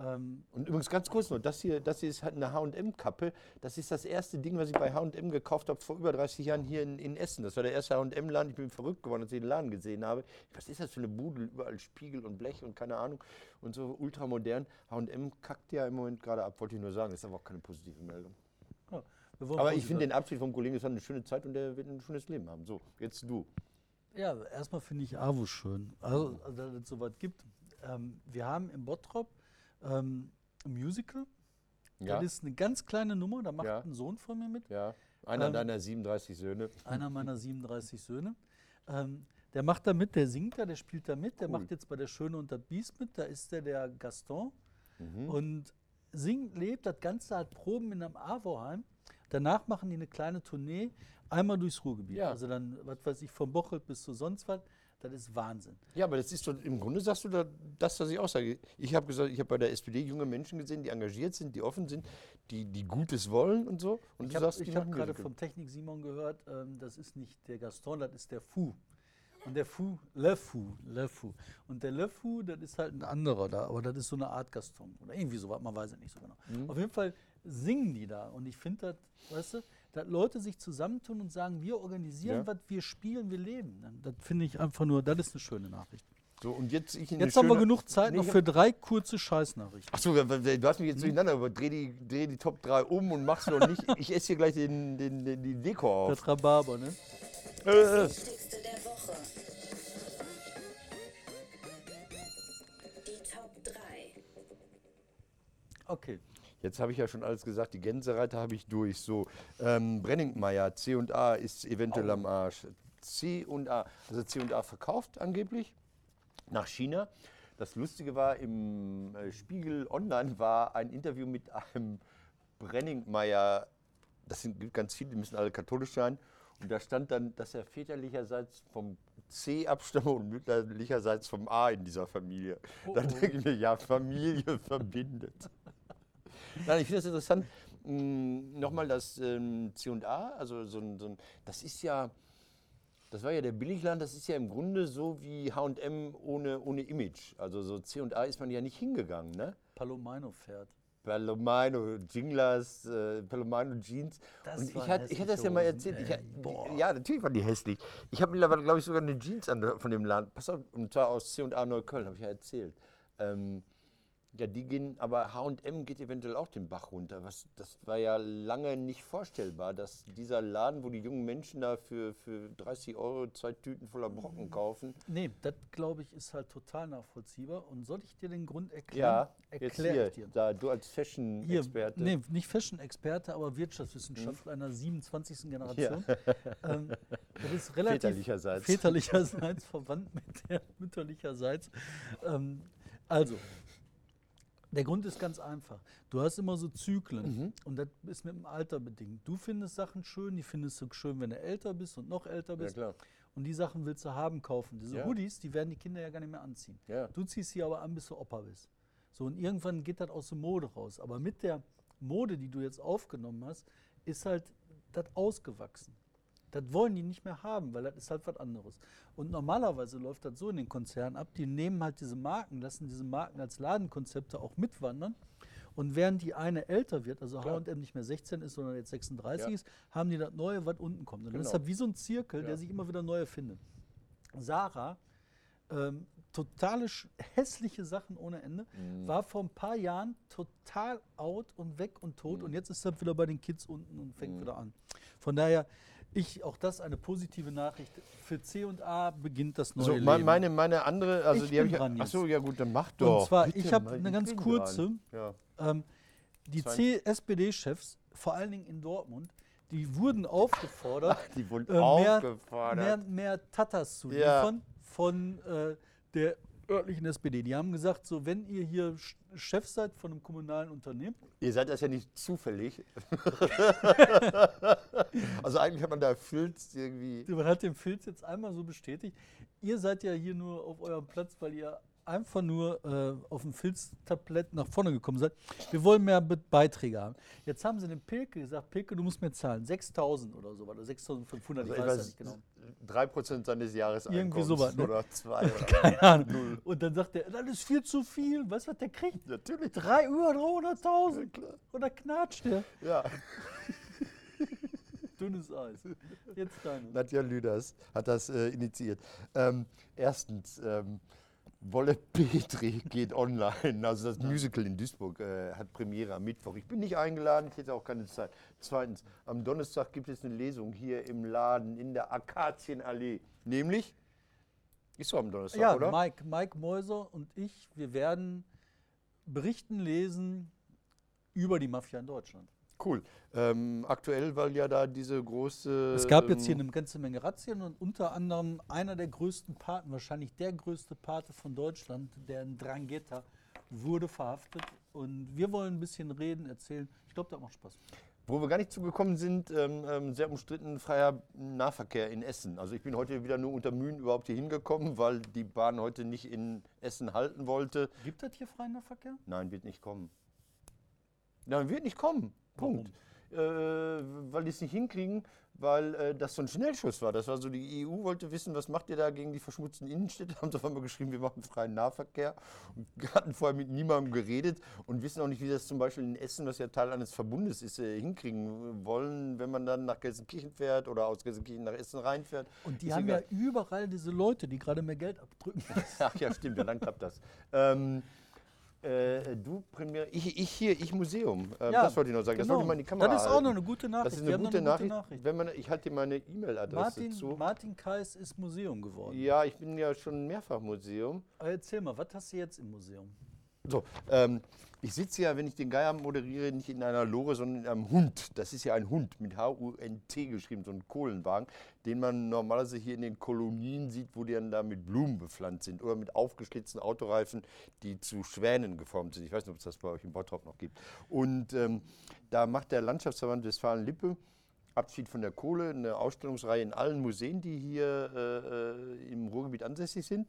Speaker 2: Ähm,
Speaker 3: Und übrigens ganz kurz noch, das hier, das hier ist halt eine H&M-Kappe. Das ist das erste Ding, was ich bei H&M gekauft habe vor über 30 Jahren hier in, in Essen. Das war der erste H&M-Laden. Ich bin verrückt geworden, als ich den Laden gesehen habe. Was ist das für eine Bude? Überall Spiegel und Blech und keine Ahnung. Und so ultramodern. H&M kackt ja im Moment gerade ab, wollte ich nur sagen. Das ist aber auch keine positive Meldung.
Speaker 2: ja,
Speaker 3: Aber ich finde den Abschied vom Kollegen, das hat eine schöne Zeit und der wird ein schönes Leben haben. So, jetzt du.
Speaker 2: Ja, erstmal finde ich AWO schön, also, also dass es sowas gibt. Ähm, wir haben im Bottrop ähm, Musical.
Speaker 3: Ja,
Speaker 2: Das ist eine ganz kleine Nummer, da macht
Speaker 3: Ja.
Speaker 2: ein Sohn von mir mit,
Speaker 3: ja. Einer
Speaker 2: Ähm,
Speaker 3: deiner 37 Söhne.
Speaker 2: einer meiner 37 Söhne. Ähm, der macht da mit, der singt da, der spielt da mit, der
Speaker 3: Cool.
Speaker 2: macht jetzt bei der Schöne und das Biest mit, da ist der der Gaston
Speaker 3: Mhm.
Speaker 2: und singt, lebt, das Ganze hat Proben in einem AWO-Heim. Danach machen die eine kleine Tournee einmal durchs Ruhrgebiet.
Speaker 3: Ja.
Speaker 2: Also dann, was weiß ich, vom Bocholt bis zu sonst was. Das ist Wahnsinn.
Speaker 3: Ja, aber das ist doch, im Grunde sagst du da das, was ich auch sage. Ich habe gesagt, ich habe bei der SPD junge Menschen gesehen, die engagiert sind, die offen sind, die, die Gutes wollen und so. Und
Speaker 2: Ich
Speaker 3: du
Speaker 2: habe
Speaker 3: sagst,
Speaker 2: hab
Speaker 3: machen
Speaker 2: gerade vom Technik Simon gehört, ähm, das ist nicht der Gaston, das ist der Fou. Und der Fou, Le Fou, Le Fou. Und der Le Fou, das ist halt ein anderer da, aber das ist so eine Art Gaston. Oder irgendwie so, man weiß es nicht so genau.
Speaker 3: Mhm.
Speaker 2: Auf jeden Fall singen die da. Und ich finde das, weißt du, dass Leute sich zusammentun und sagen, wir organisieren
Speaker 3: Ja.
Speaker 2: was, wir spielen, wir leben. Dann- Das finde ich einfach nur, das ist eine schöne Nachricht.
Speaker 3: So, und jetzt ich
Speaker 2: Jetzt haben wir genug Zeit
Speaker 3: Nee,
Speaker 2: noch für drei kurze Scheißnachrichten.
Speaker 3: Achso, du hast mich jetzt durcheinander, aber dreh die, dreh die Top 3 um und mach's noch nicht. Ich esse hier gleich den, den, den, die Deko auf.
Speaker 2: Das Rhabarber, ne?
Speaker 3: Äh, äh.
Speaker 1: Wichtigste der Woche. Die Top 3.
Speaker 2: Okay.
Speaker 3: Jetzt habe ich ja schon alles gesagt, die Gänsereiter habe ich durch. So, ähm, Brenningmeier, C und A ist eventuell am Arsch. C und A, also C und A verkauft angeblich nach China. Das Lustige war, im äh, Spiegel Online war ein Interview mit einem Brenningmeier, das sind ganz viele, die müssen alle katholisch sein. Und da stand dann, dass er väterlicherseits vom C abstamme und mütterlicherseits vom A in dieser Familie.
Speaker 2: Oh,
Speaker 3: Dann
Speaker 2: oh.
Speaker 3: denke ich mir, ja, Familie verbindet. Nein, ich finde das interessant. mh, Nochmal das ähm, C&A, also so ein, so ein, das ist ja, das war ja der Billigland, das ist ja im Grunde so wie H&M ohne, ohne Image. Also so C&A ist man ja nicht hingegangen, ne?
Speaker 2: Palomino fährt.
Speaker 3: Palomino, Jinglas, äh, Palomino Jeans.
Speaker 2: Das
Speaker 3: und ich, hatte, ich hatte das ja mal erzählt. Ich, die, ja, natürlich waren die hässlich. Ich habe mittlerweile, glaube ich, sogar eine Jeans an von dem Laden. Pass auf, und zwar aus C&A Neukölln, habe ich ja erzählt. Ähm, ja, die gehen, aber H&M geht eventuell auch den Bach runter. Was, das war ja lange nicht vorstellbar, dass dieser Laden, wo die jungen Menschen da für, für 30 Euro zwei Tüten voller Brocken kaufen.
Speaker 2: Nee, das glaube ich ist halt total nachvollziehbar. Und soll ich dir den Grund erklären?
Speaker 3: Ja, jetzt
Speaker 2: Erklär
Speaker 3: hier,
Speaker 2: ich dir.
Speaker 3: da, du als Fashion-Experte.
Speaker 2: nee, nicht Fashion-Experte, aber Wirtschaftswissenschaftler einer 27. Generation. Ähm, das ist relativ
Speaker 3: Väterlicherseits.
Speaker 2: väterlicherseits verwandt mit der mütterlicherseits. Ähm, also, der Grund ist ganz einfach. Du hast immer so Zyklen
Speaker 3: Mhm.
Speaker 2: und das ist mit dem Alter bedingt. Du findest Sachen schön, die findest du schön, wenn du älter bist und noch älter
Speaker 3: Ja,
Speaker 2: bist.
Speaker 3: klar.
Speaker 2: Und die Sachen willst du haben, kaufen. Diese
Speaker 3: Ja.
Speaker 2: Hoodies, die werden die Kinder ja gar nicht mehr anziehen.
Speaker 3: Ja.
Speaker 2: Du ziehst sie aber an, bis du Opa bist. So, und irgendwann geht das aus der Mode raus. Aber mit der Mode, die du jetzt aufgenommen hast, ist halt das ausgewachsen. Das wollen die nicht mehr haben, weil das ist halt was anderes. Und normalerweise läuft das so in den Konzernen ab, die nehmen halt diese Marken, lassen diese Marken als Ladenkonzepte auch mitwandern. Und während die eine älter wird, also. H&M nicht mehr 16 ist, sondern jetzt 36
Speaker 3: Ja.
Speaker 2: ist, haben die das Neue, was unten kommt. Und dann ist
Speaker 3: Genau.
Speaker 2: das wie so ein Zirkel, der
Speaker 3: Ja.
Speaker 2: sich immer wieder neu erfindet. Sarah, ähm, totale hässliche Sachen ohne Ende,
Speaker 3: Mhm.
Speaker 2: war vor ein paar Jahren total out und weg und tot
Speaker 3: Mhm.
Speaker 2: und jetzt ist er wieder bei den Kids unten und fängt wieder an. Von daher, ich, auch das eine positive Nachricht. Für C und A beginnt das neue
Speaker 3: So,
Speaker 2: Leben.
Speaker 3: me- meine, meine andere, also
Speaker 2: Ich
Speaker 3: die habe ich.
Speaker 2: dran
Speaker 3: Achso, ja gut, dann mach doch.
Speaker 2: und zwar,
Speaker 3: bitte,
Speaker 2: ich habe eine ganz kurze.
Speaker 3: Ja.
Speaker 2: Ähm, die C-SPD-Chefs, vor allen Dingen in Dortmund, die wurden aufgefordert,
Speaker 3: Die wurden
Speaker 2: äh, mehr,
Speaker 3: aufgefordert.
Speaker 2: mehr, mehr Tatas zu
Speaker 3: Ja.
Speaker 2: liefern von äh, der örtlichen SPD. Die haben gesagt, so wenn ihr hier Chef seid von einem kommunalen Unternehmen,
Speaker 3: Ihr seid das ja nicht zufällig. also eigentlich hat man da Filz irgendwie.
Speaker 2: man hat den Filz jetzt einmal so bestätigt, ihr seid ja hier nur auf eurem Platz, weil ihr einfach nur äh, auf dem Filztablett nach vorne gekommen seid. Wir wollen mehr Be Beiträge haben. Jetzt haben sie dem Pilke gesagt, Pilke, du musst mir zahlen. 6.000 oder so, oder 6.500,
Speaker 3: Also
Speaker 2: ich weiß ja nicht genau.
Speaker 3: 3% seines Jahreseinkommens
Speaker 2: Irgendwie sowas, ne?
Speaker 3: oder 2 oder
Speaker 2: Keine Ahnung. Und dann sagt er, das ist viel zu viel. Weißt du, was der kriegt?
Speaker 3: Natürlich.
Speaker 2: Drei, über 300.000.
Speaker 3: Ja,
Speaker 2: da knatscht der.
Speaker 3: Ja,
Speaker 2: Dünnes Eis. Jetzt deine.
Speaker 3: Nadja Lüders hat das äh, initiiert. Ähm, erstens, ähm, Wolle Petri geht online. Also das Musical in Duisburg äh, hat Premiere am Mittwoch. Ich bin nicht eingeladen, ich hätte auch keine Zeit. Zweitens, am Donnerstag gibt es eine Lesung hier im Laden in der Akazienallee. Nämlich, ist so am Donnerstag,
Speaker 2: Ja,
Speaker 3: oder?
Speaker 2: Mike, Mike Mäuser und ich, wir werden berichten, lesen über die Mafia in Deutschland.
Speaker 3: Cool. Ähm, aktuell, weil ja da diese große.
Speaker 2: Es gab jetzt hier
Speaker 3: ähm,
Speaker 2: eine ganze Menge Razzien und unter anderem einer der größten Paten, wahrscheinlich der größte Pate von Deutschland, der in Drangheta, wurde verhaftet. Und wir wollen ein bisschen reden, erzählen. Ich glaube, das macht Spaß.
Speaker 3: Wo wir gar nicht zugekommen sind, ähm, ähm, sehr umstritten freier Nahverkehr in Essen. Also ich bin heute wieder nur unter Mühen überhaupt hier hingekommen, weil die Bahn heute nicht in Essen halten wollte.
Speaker 2: Gibt das hier freien Nahverkehr?
Speaker 3: Nein, wird nicht kommen. Nein, wird nicht kommen. Punkt. Äh, weil die es nicht hinkriegen, weil äh, das so ein Schnellschuss war. Das war so, die EU wollte wissen, was macht ihr da gegen die verschmutzten Innenstädte? Haben sie auf einmal geschrieben, wir machen freien Nahverkehr. Und hatten vorher mit niemandem geredet und wissen auch nicht, wie das zum Beispiel in Essen, was ja Teil eines Verbundes ist, äh, hinkriegen wollen, wenn man dann nach Gelsenkirchen fährt oder aus Gelsenkirchen nach Essen reinfährt.
Speaker 2: Und die
Speaker 3: Ist
Speaker 2: haben ja überall diese Leute, die gerade mehr Geld abdrücken.
Speaker 3: Ach ja, stimmt, ja, dann klappt das. Ähm, äh, du Premiere, ich, ich hier, ich Museum. Ähm,
Speaker 2: Ja,
Speaker 3: das wollte ich noch sagen. Das wollte ich mal in die Kamera
Speaker 2: Das ist auch noch eine gute Nachricht.
Speaker 3: Das ist eine gute, Nachricht.
Speaker 2: Nachricht.
Speaker 3: Wenn man, ich halte dir meine E-Mail-Adresse
Speaker 2: Martin,
Speaker 3: zu.
Speaker 2: Martin Kais ist Museum geworden.
Speaker 3: Ja, ich bin ja schon mehrfach Museum.
Speaker 2: Aber erzähl mal, was hast du jetzt im Museum?
Speaker 3: So, ähm, ich sitze ja, wenn ich den Geier moderiere, nicht in einer Lore, sondern in einem Hund. Das ist ja ein Hund mit H-U-N-T geschrieben, so ein Kohlenwagen, den man normalerweise hier in den Kolonien sieht, wo die dann da mit Blumen bepflanzt sind oder mit aufgeschlitzten Autoreifen, die zu Schwänen geformt sind. Ich weiß nicht, ob es das bei euch im Bottrop noch gibt. Und ähm, da macht der Landschaftsverband Westfalen-Lippe Abschied von der Kohle, eine Ausstellungsreihe in allen Museen, die hier äh, äh, im Ruhrgebiet ansässig sind.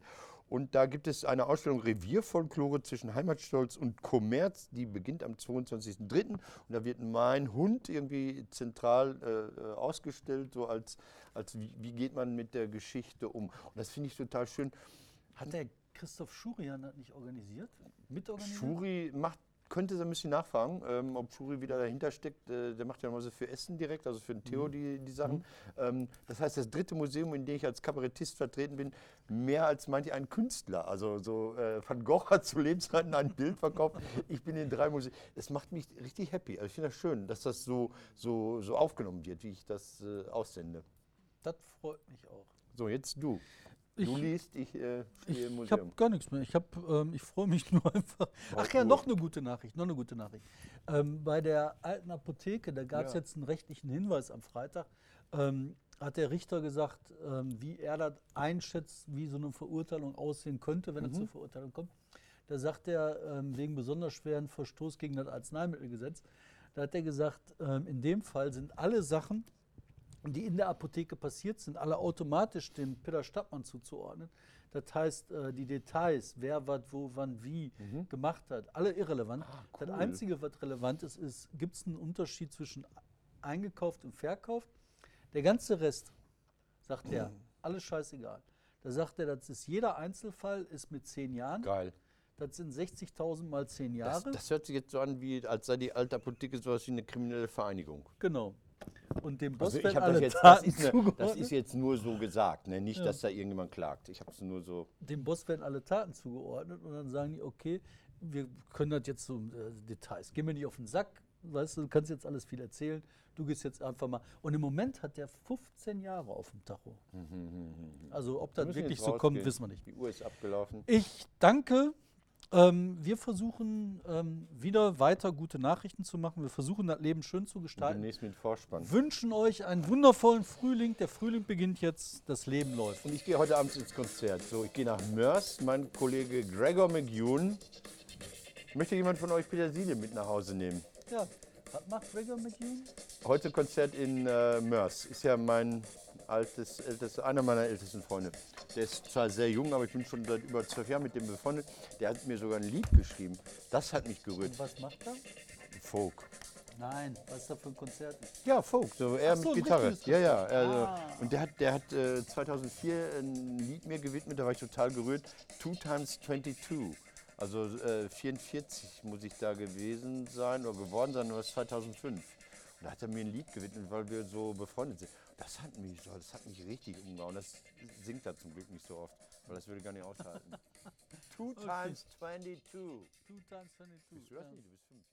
Speaker 3: Und da gibt es eine Ausstellung Revierfolklore zwischen Heimatstolz und Kommerz, die beginnt am 22.03. Und da wird mein Hund irgendwie zentral äh, ausgestellt, so als, als wie, wie geht man mit der Geschichte um. Und das finde ich total schön.
Speaker 2: Hat der Christoph Schurian das nicht organisiert? Mitorganisiert?
Speaker 3: Schuri macht, könnte so ein bisschen nachfragen, ähm, ob Schuri wieder dahinter steckt. Äh, der macht ja mal so für Essen direkt, also für den Theo die, die Sachen. Ähm, das heißt, das dritte Museum, in dem ich als Kabarettist vertreten bin, mehr als meinte ein Künstler. Also so äh, Van Gogh hat zu Lebzeiten ein Bild verkauft. Ich bin in drei Museen. Es macht mich richtig happy. Also ich finde das schön, dass das so, so, so aufgenommen wird, wie ich das äh, aussende.
Speaker 2: Das freut mich auch.
Speaker 3: So, jetzt du.
Speaker 2: Ich-
Speaker 3: du liest, ich äh, stehe im
Speaker 2: Ich habe
Speaker 3: Museum.
Speaker 2: gar nichts mehr. Ich, hab, ähm, ich freue mich nur einfach. Ach ja, noch eine gute Nachricht. Noch eine gute Nachricht. Ähm, bei der alten Apotheke, da gab es
Speaker 3: Ja.
Speaker 2: jetzt einen rechtlichen Hinweis am Freitag. Ähm, hat der Richter gesagt, ähm, wie er das einschätzt, wie so eine Verurteilung aussehen könnte, wenn es zur Verurteilung kommt. Da sagt er, ähm, wegen besonders schweren Verstoß gegen das Arzneimittelgesetz, da hat er gesagt, ähm, in dem Fall sind alle Sachen, die in der Apotheke passiert sind, alle automatisch dem Peter Stadtmann zuzuordnen. Das heißt, äh, die Details, wer was, wo, wann, wie gemacht hat, alle irrelevant. Das
Speaker 3: cool.
Speaker 2: Einzige, was relevant ist, ist, gibt es einen Unterschied zwischen eingekauft und verkauft? Der ganze Rest, sagt er, alles scheißegal. Da sagt er, das ist jeder Einzelfall, ist mit zehn Jahren.
Speaker 3: Geil.
Speaker 2: Das sind 60.000 mal zehn
Speaker 3: Das,
Speaker 2: Jahre.
Speaker 3: das hört sich jetzt so an, wie, als sei die alte Apotheke sowas wie eine kriminelle Vereinigung.
Speaker 2: genau. Und dem Boss
Speaker 3: Also ich
Speaker 2: alle
Speaker 3: das, jetzt, das,
Speaker 2: Taten
Speaker 3: ist eine, das ist jetzt nur so gesagt, ne? nicht,
Speaker 2: Ja.
Speaker 3: dass da irgendjemand klagt. Ich habe es nur so.
Speaker 2: dem Boss werden alle Taten zugeordnet und dann sagen die, okay, wir können das jetzt so äh, Details, gehen wir nicht auf den Sack, weißt du, du kannst jetzt alles viel erzählen, du gehst jetzt einfach mal. Und im Moment hat der 15 Jahre auf dem Tacho. Also ob das wirklich so kommt, wissen wir nicht.
Speaker 3: Die Uhr ist abgelaufen.
Speaker 2: Ich danke. Ähm, wir versuchen ähm, wieder weiter gute Nachrichten zu machen. Wir versuchen das Leben schön zu gestalten.
Speaker 3: Demnächst mit Vorspann.
Speaker 2: Wünschen euch einen wundervollen Frühling. Der Frühling beginnt jetzt, das Leben läuft.
Speaker 3: Und ich gehe heute Abend ins Konzert. So, ich gehe nach Mörs. Mein Kollege Gregor McEwen. Möchte jemand von euch Petersilie mit nach Hause nehmen?
Speaker 2: Ja, was macht Gregor McEwen?
Speaker 3: Heute Konzert in äh, Mörs. Ist ja mein altes, älteste, einer meiner ältesten Freunde. Der ist zwar sehr jung, aber ich bin schon seit über zwölf Jahren mit dem befreundet. Der hat mir sogar ein Lied geschrieben. Das hat mich gerührt.
Speaker 2: Und was macht er?
Speaker 3: Folk.
Speaker 2: Nein, was ist da für ein Konzert?
Speaker 3: Ja, Folk, so er
Speaker 2: so,
Speaker 3: mit Gitarre. Ja, ja. Also,
Speaker 2: Ah.
Speaker 3: Und der hat, der hat äh, 2004 ein Lied mir gewidmet, da war ich total gerührt. Two times 22. Also äh, 44 muss ich da gewesen sein oder geworden sein, oder 2005. Und da hat er mir ein Lied gewidmet, weil wir so befreundet sind. Das hat mich, so- das hat mich richtig umgehauen. Das singt er zum Glück nicht so oft, weil das würde ich gar nicht aushalten. Two times 22.
Speaker 2: Two times 22.
Speaker 3: Bist du das nicht? Du bist fünf.